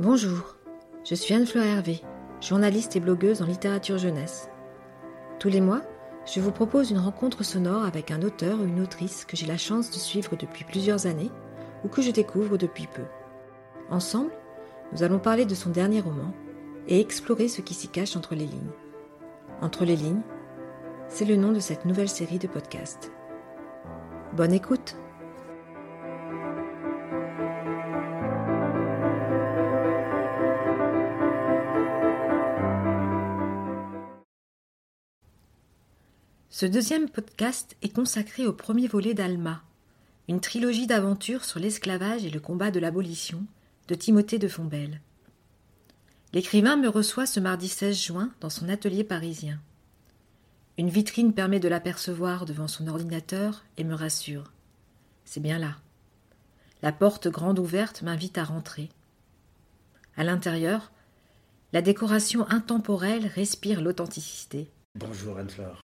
Bonjour, je suis Anne-Fleur Hervé, journaliste et blogueuse en littérature jeunesse. Tous les mois, je vous propose une rencontre sonore avec un auteur ou une autrice que j'ai la chance de suivre depuis plusieurs années ou que je découvre depuis peu. Ensemble, nous allons parler de son dernier roman et explorer ce qui s'y cache entre les lignes. Entre les lignes, c'est le nom de cette nouvelle série de podcasts. Bonne écoute Ce deuxième podcast est consacré au premier volet d'Alma, une trilogie d'aventures sur l'esclavage et le combat de l'abolition de Timothée de Fombelle. L'écrivain me reçoit ce mardi 16 juin dans son atelier parisien. Une vitrine permet de l'apercevoir devant son ordinateur et me rassure. C'est bien là. La porte grande ouverte m'invite à rentrer. À l'intérieur, la décoration intemporelle respire l'authenticité. Bonjour Anne-Fleur.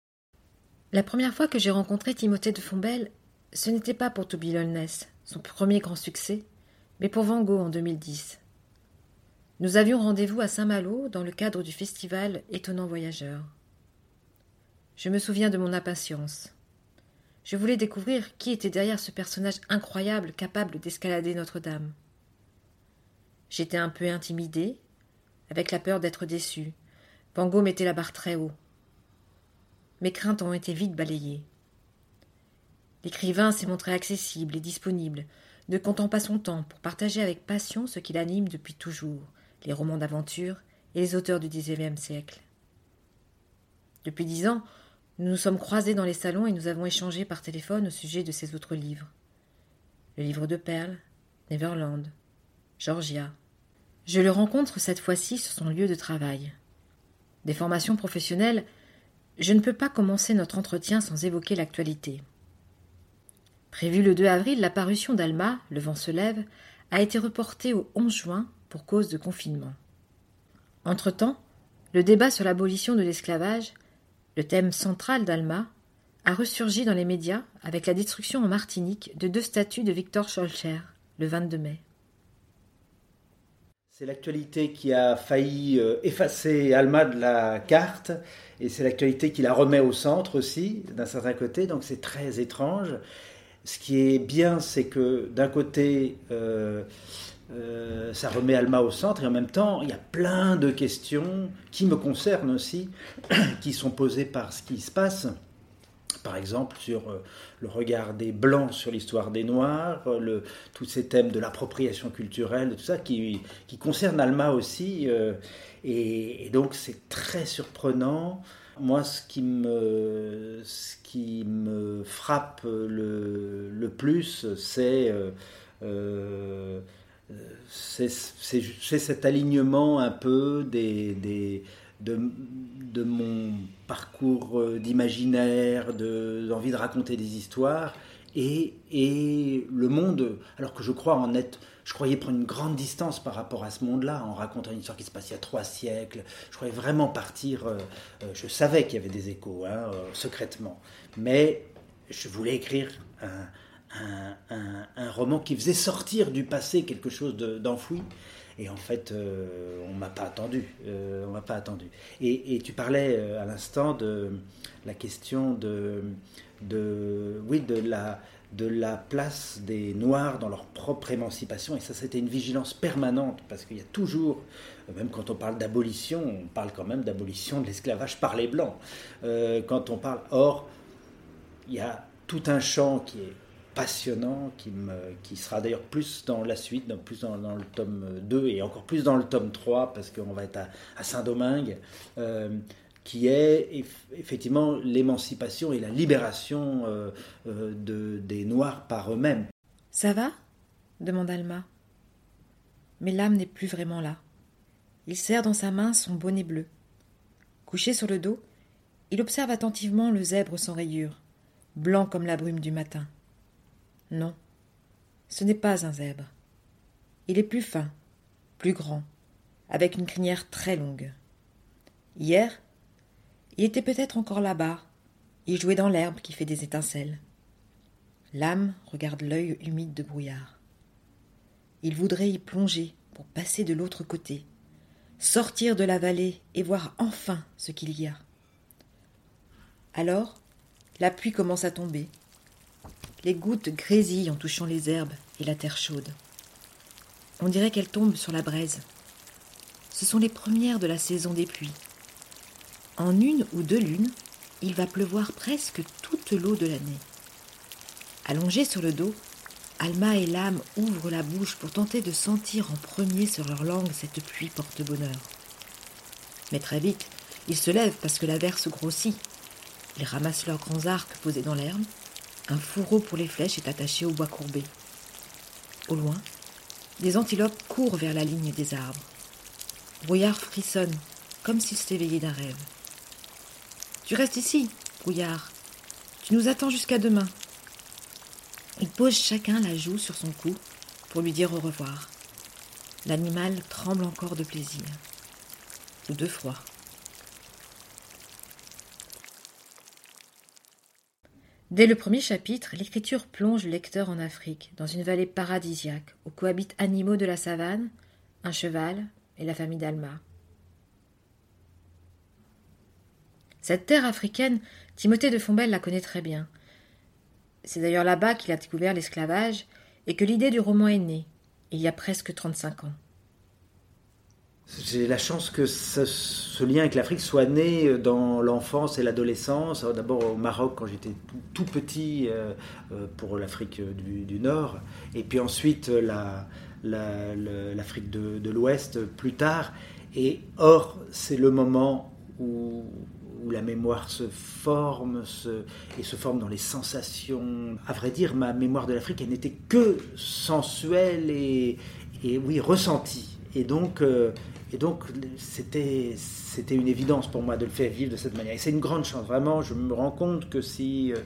La première fois que j'ai rencontré Timothée de Fombelle, ce n'était pas pour Toby Lolness, son premier grand succès, mais pour Van Gogh en 2010. Nous avions rendez-vous à Saint-Malo dans le cadre du festival Étonnant Voyageur. Je me souviens de mon impatience. Je voulais découvrir qui était derrière ce personnage incroyable capable d'escalader Notre-Dame. J'étais un peu intimidée, avec la peur d'être déçue. Van Gogh mettait la barre très haut mes craintes ont été vite balayées. L'écrivain s'est montré accessible et disponible, ne comptant pas son temps pour partager avec passion ce qui l'anime depuis toujours, les romans d'aventure et les auteurs du XIXe siècle. Depuis dix ans, nous nous sommes croisés dans les salons et nous avons échangé par téléphone au sujet de ses autres livres. Le livre de Perle, Neverland, Georgia. Je le rencontre cette fois-ci sur son lieu de travail. Des formations professionnelles je ne peux pas commencer notre entretien sans évoquer l'actualité. Prévu le 2 avril, la parution d'Alma, Le vent se lève, a été reportée au 11 juin pour cause de confinement. Entre-temps, le débat sur l'abolition de l'esclavage, le thème central d'Alma, a ressurgi dans les médias avec la destruction en Martinique de deux statues de Victor Scholcher le 22 mai. C'est l'actualité qui a failli euh, effacer Alma de la carte, et c'est l'actualité qui la remet au centre aussi, d'un certain côté, donc c'est très étrange. Ce qui est bien, c'est que d'un côté, euh, euh, ça remet Alma au centre, et en même temps, il y a plein de questions qui me concernent aussi, qui sont posées par ce qui se passe par exemple sur euh, le regard des Blancs sur l'histoire des Noirs, euh, le, tous ces thèmes de l'appropriation culturelle, tout ça qui, qui concerne Alma aussi. Euh, et, donc c'est très surprenant. Moi, ce qui me, frappe le, plus, c'est cet alignement un peu des de, mon parcours euh, d'imaginaire, d'envie de, raconter des histoires, et, et, le monde, alors que je crois en être, je croyais prendre une grande distance par rapport à ce monde-là, en racontant une histoire qui se passe il y a trois siècles, je croyais vraiment partir, euh, euh, je savais qu'il y avait des échos, hein, secrètement, mais je voulais écrire un, un, roman qui faisait sortir du passé quelque chose d'enfoui. Et en fait, euh, on m'a pas attendu. Euh, on m'a pas attendu. Et, tu parlais euh, à l'instant de la question de, oui, de la, de la place des Noirs dans leur propre émancipation. Et ça, c'était une vigilance permanente, parce qu'il y a toujours, même quand on parle d'abolition, on parle quand même d'abolition de l'esclavage par les Blancs. quand on parle, or, il y a tout un champ qui est passionnant qui, me, qui sera d'ailleurs plus dans la suite, dans, plus dans, le tome 2 et encore plus dans le tome 3 parce qu'on va être à, Saint-Domingue, euh, qui est effectivement l'émancipation et la libération euh, euh, de, des Noirs par eux-mêmes. Ça va? demande Alma. Mais l'âme n'est plus vraiment là. Il serre dans sa main son bonnet bleu. Couché sur le dos, il observe attentivement le zèbre sans rayures, blanc comme la brume du matin. Non, ce n'est pas un zèbre. Il est plus fin, plus grand, avec une crinière très longue. Hier, il était peut-être encore là-bas, il jouait dans l'herbe qui fait des étincelles. L'âme regarde l'œil humide de brouillard. Il voudrait y plonger pour passer de l'autre côté, sortir de la vallée et voir enfin ce qu'il y a. Alors, la pluie commence à tomber. Les gouttes grésillent en touchant les herbes et la terre chaude. On dirait qu'elles tombent sur la braise. Ce sont les premières de la saison des pluies. En une ou deux lunes, il va pleuvoir presque toute l'eau de l'année. Allongés sur le dos, Alma et l'âme ouvrent la bouche pour tenter de sentir en premier sur leur langue cette pluie porte-bonheur. Mais très vite, ils se lèvent parce que la verse grossit. Ils ramassent leurs grands arcs posés dans l'herbe. Un fourreau pour les flèches est attaché au bois courbé. Au loin, des antilopes courent vers la ligne des arbres. Brouillard frissonne, comme s'il s'éveillait d'un rêve. Tu restes ici, Brouillard. Tu nous attends jusqu'à demain. Ils posent chacun la joue sur son cou pour lui dire au revoir. L'animal tremble encore de plaisir ou de froid. Dès le premier chapitre, l'écriture plonge le lecteur en Afrique, dans une vallée paradisiaque où cohabitent animaux de la savane, un cheval et la famille d'Alma. Cette terre africaine, Timothée de Fombelle la connaît très bien. C'est d'ailleurs là-bas qu'il a découvert l'esclavage et que l'idée du roman est née, il y a presque 35 ans. J'ai la chance que ce, lien avec l'Afrique soit né dans l'enfance et l'adolescence. D'abord au Maroc quand j'étais tout, petit euh, euh, pour l'Afrique du, Nord, et puis ensuite l'Afrique de, l'Ouest plus tard. Et or, c'est le moment où, la mémoire se forme et se forme dans les sensations. À vrai dire, ma mémoire de l'Afrique, elle n'était que sensuelle et, oui, ressentie. Et donc, euh, et donc, c'était, une évidence pour moi de le faire vivre de cette manière. Et c'est une grande chance, vraiment. Je me rends compte que si euh,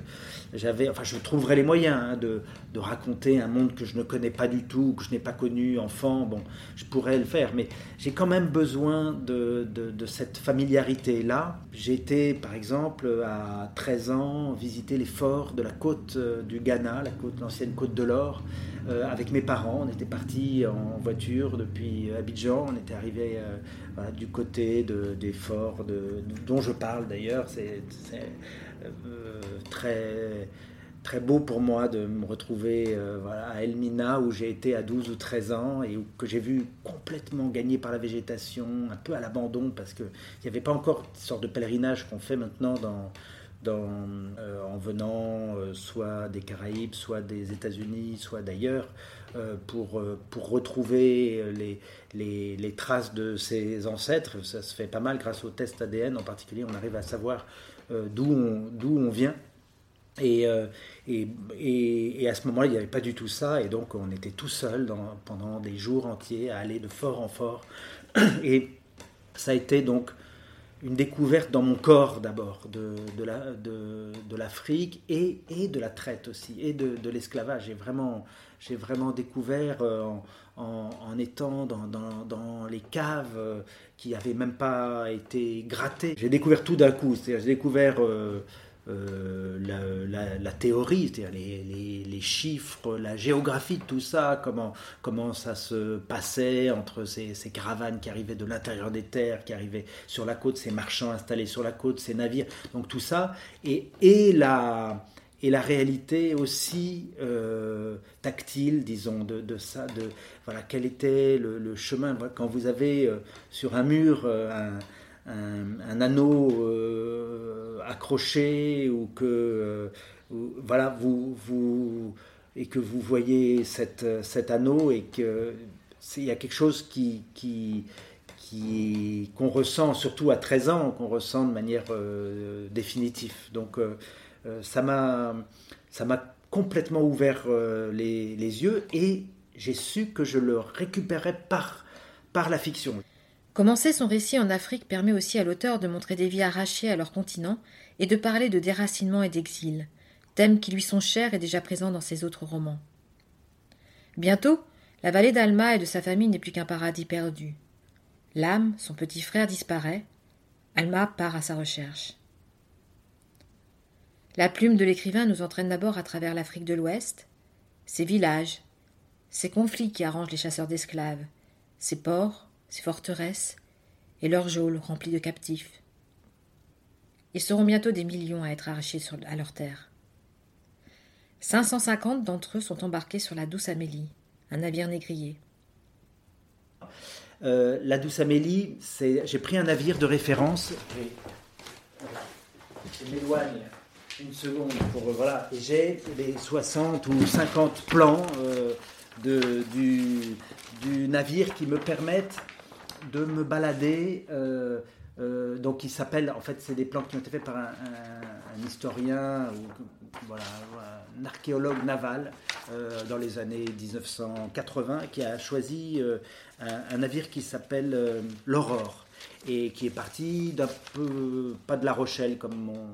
j'avais, enfin, je trouverais les moyens hein, de, de, raconter un monde que je ne connais pas du tout, que je n'ai pas connu enfant, bon, je pourrais le faire. Mais j'ai quand même besoin de, de, cette familiarité-là. J'ai été, par exemple, à 13 ans, visiter les forts de la côte euh, du Ghana, la côte, l'ancienne côte de l'Or. Euh, avec mes parents. On était partis en voiture depuis Abidjan. On était arrivé euh, du côté de, des forts dont je parle d'ailleurs. C'est euh, très très beau pour moi de me retrouver à Elmina où j'ai été à 12 ou 13 ans et où, que j'ai vu complètement gagné par la végétation, un peu à l'abandon parce qu'il n'y avait pas encore une sorte de pèlerinage qu'on fait maintenant dans, euh, en venant euh, soit des Caraïbes, soit des États-Unis, soit d'ailleurs, euh, pour, pour retrouver les, les, traces de ses ancêtres. Ça se fait pas mal grâce au test ADN en particulier, on arrive à savoir d'où on, on vient. Et, et, et, à ce moment-là, il n'y avait pas du tout ça, et donc on était tout seul pendant des jours entiers à aller de fort en fort. Et ça a été donc une découverte dans mon corps d'abord de, de l'Afrique et, et, de la traite aussi, et de, l'esclavage. J'ai vraiment, vraiment découvert euh, en, étant dans, dans, les caves euh, qui n'avaient même pas été grattées. J'ai découvert tout d'un coup, j'ai découvert... Euh, euh, la, théorie, c'est-à-dire les, chiffres, la géographie de tout ça, comment, comment ça se passait entre ces, caravanes qui arrivaient de l'intérieur des terres, qui arrivaient sur la côte, ces marchands installés sur la côte, ces navires, donc tout ça, et, et la et la réalité aussi euh, tactile, disons, de, ça, de voilà, quel était le, chemin. Quand vous avez euh, sur un mur un, un, anneau euh, accroché ou que euh, voilà vous vous et que vous voyez cette, cet anneau et que il y a quelque chose qui, qui qu'on ressent surtout à 13 ans, qu'on ressent de manière euh, définitive. Donc ça m'a ça m'a complètement ouvert les, les, yeux et j'ai su que je le récupérais par, par la fiction. Commencer son récit en Afrique permet aussi à l'auteur de montrer des vies arrachées à leur continent et de parler de déracinement et d'exil, thèmes qui lui sont chers et déjà présents dans ses autres romans. Bientôt, la vallée d'Alma et de sa famille n'est plus qu'un paradis perdu. L'âme, son petit frère, disparaît. Alma part à sa recherche. La plume de l'écrivain nous entraîne d'abord à travers l'Afrique de l'Ouest, ses villages, ses conflits qui arrangent les chasseurs d'esclaves, ses ports, ses forteresses, et leurs geôles remplies de captifs. Ils seront bientôt des millions à être arrachés à leur terre. 550 d'entre eux sont embarqués sur la Douce Amélie, un navire négrier. Euh, la Douce Amélie, j'ai pris un navire de référence. Je m'éloigne une seconde pour voilà. Et j'ai les 60 ou 50 plans euh, du, navire qui me permettent de me balader. Euh, euh, donc, il s'appelle, en fait, c'est des plans qui ont été faits par un, historien ou voilà, un archéologue naval dans les années 1980 qui a choisi un, navire qui s'appelle l'Aurore et qui est parti d'un peu, pas de La Rochelle comme, mon,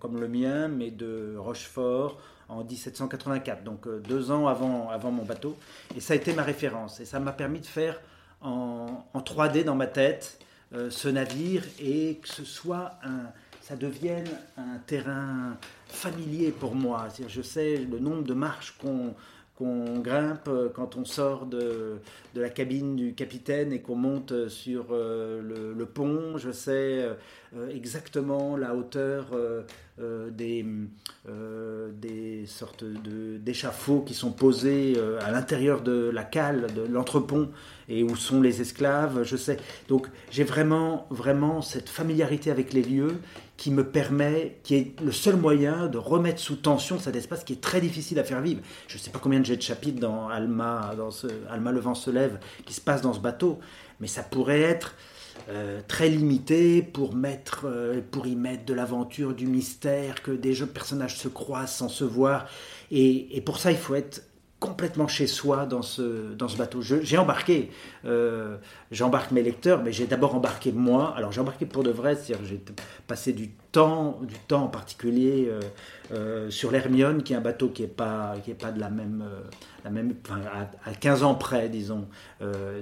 comme le mien, mais de Rochefort en 1784, donc euh, deux ans avant, avant mon bateau. Et ça a été ma référence. Et ça m'a permis de faire en, en 3D dans ma tête euh, ce navire et que ce soit un, ça devienne un terrain familier pour moi. Je sais le nombre de marches qu'on qu'on grimpe euh, quand on sort de, de, la cabine du capitaine et qu'on monte sur euh, le, pont. Je sais exactement la hauteur des, des sortes d'échafauds qui sont posés à l'intérieur de la cale, de l'entrepont, et où sont les esclaves. Je sais. Donc j'ai vraiment, vraiment cette familiarité avec les lieux qui me permet, qui est le seul moyen de remettre sous tension cet espace qui est très difficile à faire vivre. Je ne sais pas combien de jets de chapitres dans Alma, dans Alma le vent se lève, qui se passe dans ce bateau, mais ça pourrait être euh, très limité pour mettre, euh, pour y mettre de l'aventure, du mystère, que des jeux personnages se croisent sans se voir. Et, et pour ça, il faut être complètement chez soi dans ce, dans ce bateau. J'ai embarqué, euh, j'embarque mes lecteurs, mais j'ai d'abord embarqué moi. Alors j'ai embarqué pour de vrai, c'est-à-dire j'ai passé du temps, du temps en particulier sur l'Hermione, qui est un bateau qui n'est pas, pas de la même, la même à, à, 15 ans près, disons.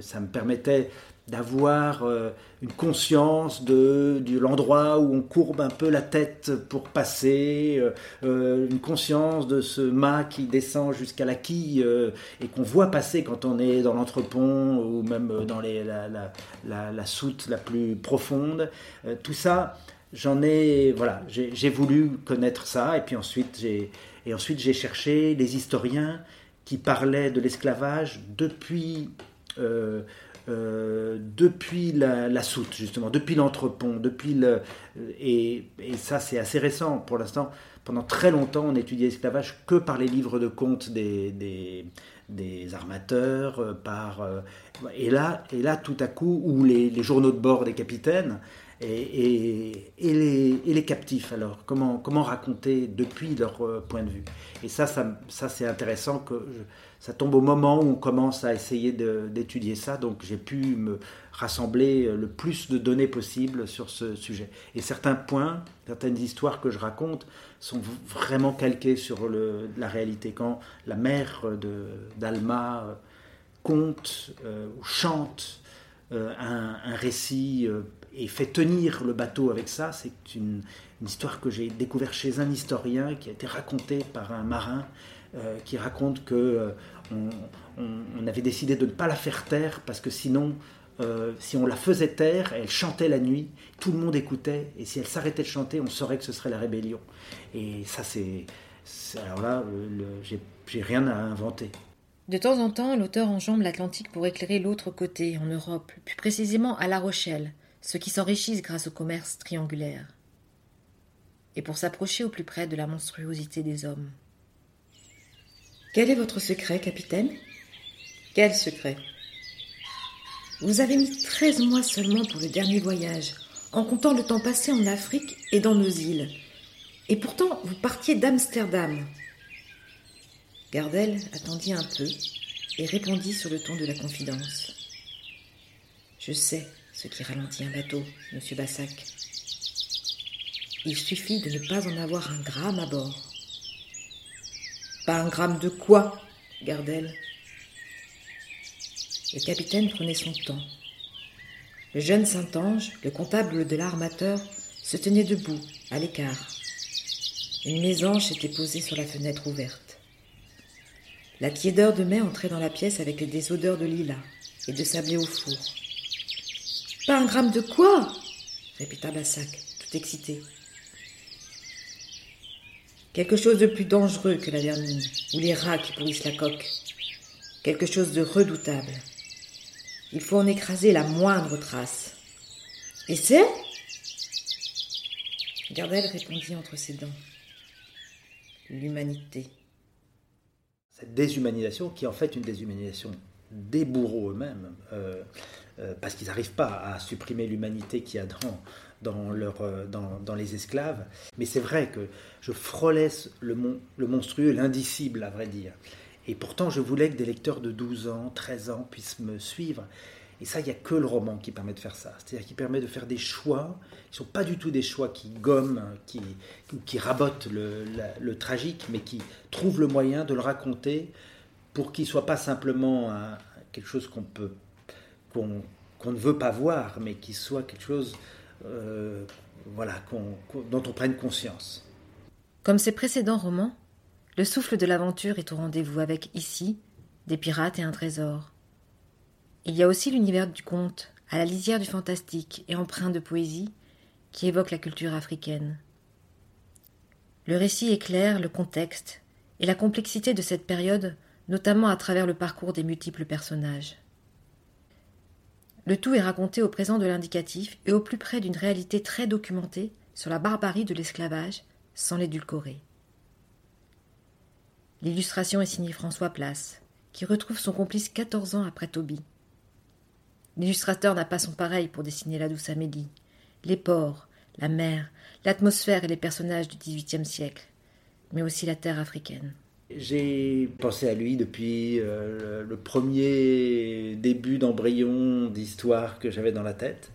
ça me permettait d'avoir euh, une conscience de, l'endroit où on courbe un peu la tête pour passer, euh, euh, une conscience de ce mât qui descend jusqu'à la quille et qu'on voit passer quand on est dans l'entrepont ou même dans la, la, la, soute la plus profonde. tout ça, j'en ai, voilà, j'ai voulu connaître ça et puis ensuite j'ai et ensuite j'ai cherché les historiens qui parlaient de l'esclavage depuis euh, depuis la, soute, justement, depuis l'entrepont, depuis le. Et, ça, c'est assez récent pour l'instant. Pendant très longtemps, on étudiait l'esclavage que par les livres de contes des, des, armateurs, euh, par. Euh, et là, et là, tout à coup, ou les, journaux de bord des capitaines. Et, les, captifs, alors, comment, comment raconter depuis leur point de vue? Et ça, ça, c'est intéressant que ça tombe au moment où on commence à essayer d'étudier ça, donc j'ai pu me rassembler le plus de données possible sur ce sujet. Et certains points, certaines histoires que je raconte sont vraiment calquées sur la réalité. Quand la mère d'Alma euh, conte euh, ou chante euh, un, récit et fait tenir le bateau avec ça, c'est une, histoire que j'ai découverte chez un historien qui a été racontée par un marin euh, qui raconte que euh, on, avait décidé de ne pas la faire taire parce que sinon, euh, si on la faisait taire, elle chantait la nuit, tout le monde écoutait, et si elle s'arrêtait de chanter, on saurait que ce serait la rébellion. Et ça, c'est. Alors là, j'ai rien à inventer. De temps en temps, l'auteur enjambe l'Atlantique pour éclairer l'autre côté, en Europe, plus précisément à La Rochelle, ceux qui s'enrichissent grâce au commerce triangulaire, et pour s'approcher au plus près de la monstruosité des hommes. Quel est votre secret, capitaine? Quel secret? Vous avez mis treize mois seulement pour le dernier voyage, en comptant le temps passé en Afrique et dans nos îles. Et pourtant, vous partiez d'Amsterdam. Gardel attendit un peu et répondit sur le ton de la confidence. Je sais ce qui ralentit un bateau, monsieur Bassac. Il suffit de ne pas en avoir un gramme à bord. Pas un gramme de quoi Gardel? Le capitaine prenait son temps. Le jeune Saint-Ange, le comptable de l'armateur, se tenait debout, à l'écart. Une mésange était posée sur la fenêtre ouverte. La tiédeur de mai entrait dans la pièce avec des odeurs de lilas, et de sablé au four. Un gramme de quoi répéta Bassac, tout excité. Quelque chose de plus dangereux que la vermine ou les rats qui pourrissent la coque. Quelque chose de redoutable. Il faut en écraser la moindre trace. Et c'est? Gardel répondit entre ses dents. L'humanité. Cette déshumanisation qui est en fait une déshumanisation des bourreaux eux-mêmes, euh, parce qu'ils n'arrivent pas à supprimer l'humanité qu'il y a dans, dans, euh, dans, dans, les esclaves. Mais c'est vrai que je frôlais le, mon, le monstrueux, l'indicible, à vrai dire. Et pourtant, je voulais que des lecteurs de 12 ans, 13 ans puissent me suivre. Et ça, il n'y a que le roman qui permet de faire ça. C'est-à-dire qui permet de faire des choix qui ne sont pas du tout des choix qui gomment, qui, qui rabotent le, le tragique, mais qui trouvent le moyen de le raconter pour qu'il ne soit pas simplement quelque chose qu'on peut qu'on ne veut pas voir, mais qui soit quelque chose euh, voilà, dont on prenne conscience. Comme ses précédents romans, le souffle de l'aventure est au rendez-vous avec ici des pirates et un trésor. Il y a aussi l'univers du conte, à la lisière du fantastique et empreint de poésie, qui évoque la culture africaine. Le récit éclaire le contexte et la complexité de cette période, notamment à travers le parcours des multiples personnages. Le tout est raconté au présent de l'indicatif et au plus près d'une réalité très documentée sur la barbarie de l'esclavage, sans l'édulcorer. L'illustration est signée François Place, qui retrouve son complice quatorze ans après Toby. L'illustrateur n'a pas son pareil pour dessiner la douce Amélie, les ports, la mer, l'atmosphère et les personnages du XVIIIe siècle, mais aussi la terre africaine. J'ai pensé à lui depuis euh, le premier début d'embryon d'histoire que j'avais dans la tête.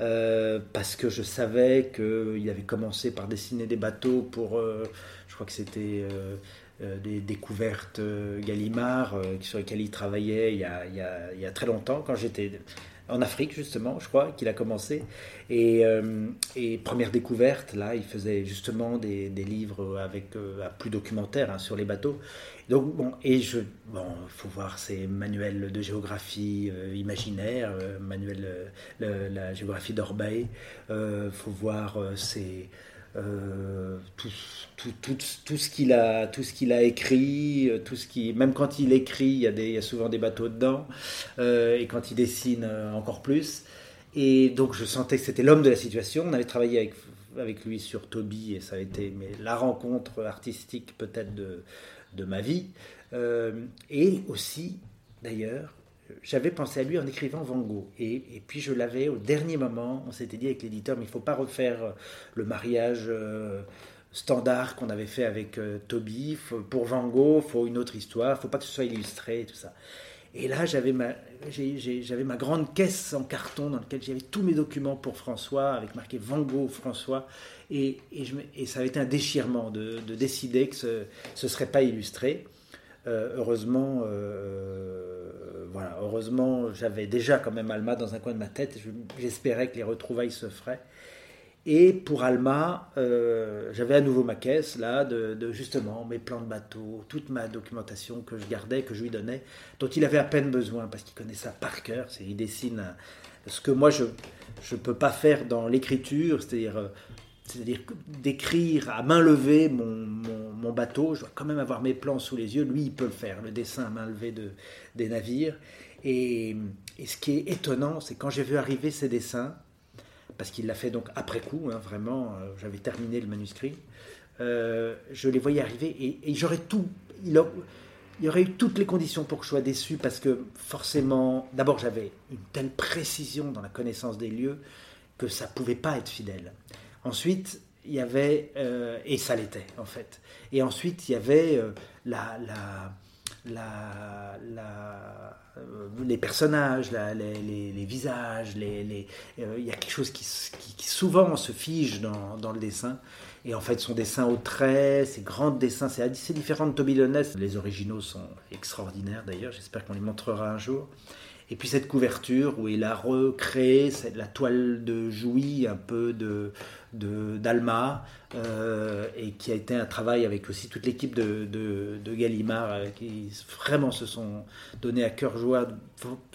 Euh, parce que je savais qu'il avait commencé par dessiner des bateaux pour, euh, je crois que c'était des découvertes Gallimard, sur lesquelles il travaillait il y a, il y a très longtemps, quand j'étais en Afrique justement, je crois, qu'il a commencé. Et, euh, première découverte, là, il faisait justement des, livres avec euh, plus documentaires hein, sur les bateaux. Donc bon, et je, bon, faut voir ces manuels de géographie euh, imaginaire, manuel la géographie d'Orbay. Il faut voir ces euh, tout, tout, tout, tout, ce qu'il a, tout ce qu'il a écrit, euh, tout ce qui, même quand il écrit, il y a, des, il y a souvent des bateaux dedans, euh, et quand il dessine encore plus. Et donc je sentais que c'était l'homme de la situation. On avait travaillé avec, avec lui sur Toby, et ça a été mais, la rencontre artistique peut-être de, de ma vie. et aussi, d'ailleurs, j'avais pensé à lui en écrivant Van Gogh. Et, puis je l'avais au dernier moment, on s'était dit avec l'éditeur, mais il ne faut pas refaire euh, le mariage euh, standard qu'on avait fait avec euh, Toby. pour Van Gogh, il faut une autre histoire, il ne faut pas que ce soit illustré et tout ça. Et là, j'avais ma, grande caisse en carton dans laquelle j'avais tous mes documents pour François, avec marqué Van Gogh François. Et, ça avait été un déchirement de, de décider que ce ne serait pas illustré. heureusement, voilà, heureusement, j'avais déjà quand même Alma dans un coin de ma tête. J'espérais que les retrouvailles se feraient. Et pour Alma, euh, j'avais à nouveau ma caisse, là, de, justement mes plans de bateau, toute ma documentation que je gardais, que je lui donnais, dont il avait à peine besoin, parce qu'il connaît ça par cœur. Il dessine ce que moi, je ne peux pas faire dans l'écriture, c'est-à-dire euh, c'est-à-dire d'écrire à main levée mon, mon, bateau, je dois quand même avoir mes plans sous les yeux, lui il peut le faire, le dessin à main levée de, des navires. Et, et ce qui est étonnant, c'est quand j'ai vu arriver ces dessins, parce qu'il l'a fait donc après coup, hein, vraiment, euh, j'avais terminé le manuscrit, euh, je les voyais arriver et, j'aurais tout, il, il, y aurait eu toutes les conditions pour que je sois déçu, parce que forcément, d'abord j'avais une telle précision dans la connaissance des lieux que ça pouvait pas être fidèle. Ensuite, il y avait, euh, et ça l'était en fait, et ensuite il y avait euh, la, la, la, euh, les personnages, les, visages, les, il y a quelque chose qui, souvent se fige dans, dans, le dessin. Et en fait, son dessin au trait, ses grands dessins, c'est différent de Toby Lonès. Les originaux sont extraordinaires d'ailleurs, j'espère qu'on les montrera un jour. Et puis cette couverture où il a recréé la toile de Jouy, un peu de d'Alma, euh, et qui a été un travail avec aussi toute l'équipe de, de, Gallimard, euh, qui vraiment se sont donné à cœur joie,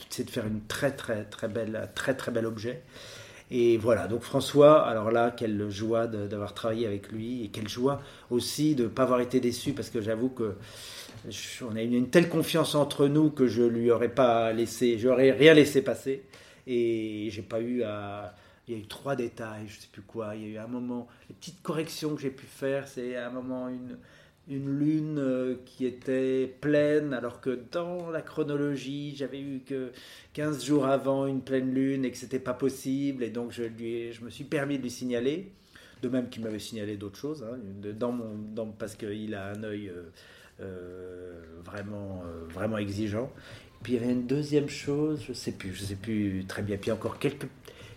c'est de faire une très très très belle, très très bel objet. Et voilà, donc François, alors là, quelle joie d'avoir travaillé avec lui et quelle joie aussi de ne pas avoir été déçu parce que j'avoue que on a eu une telle confiance entre nous que je lui aurais pas laissé, j'aurais rien laissé passer et j'ai pas eu à. Il y a eu trois détails, je sais plus quoi. Il y a eu un moment, les petites corrections que j'ai pu faire, c'est à un moment une, une lune euh, qui était pleine, alors que dans la chronologie, j'avais eu que 15 jours avant une pleine lune et que c'était pas possible, et donc je, lui je me suis permis de lui signaler, de même qu'il m'avait signalé d'autres choses, hein, parce qu'il a un œil euh, vraiment, vraiment exigeant. Puis il y avait une deuxième chose, je sais plus, je sais plus très bien. Puis encore quelques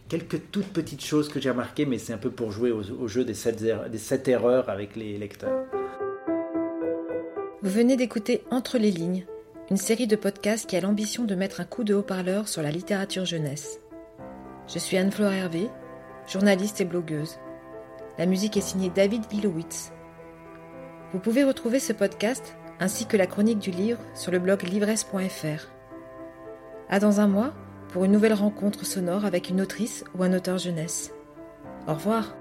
quelques toutes petites choses que j'ai remarquées, mais c'est un peu pour jouer au, jeu des sept, er-, des sept erreurs avec les lecteurs. Vous venez d'écouter Entre les lignes, une série de podcasts qui a l'ambition de mettre un coup de haut-parleur sur la littérature jeunesse. Je suis Anne-Flore Hervé, journaliste et blogueuse. La musique est signée David Bilowitz. Vous pouvez retrouver ce podcast ainsi que la chronique du livre sur le blog livresse.fr. À dans un mois pour une nouvelle rencontre sonore avec une autrice ou un auteur jeunesse. Au revoir.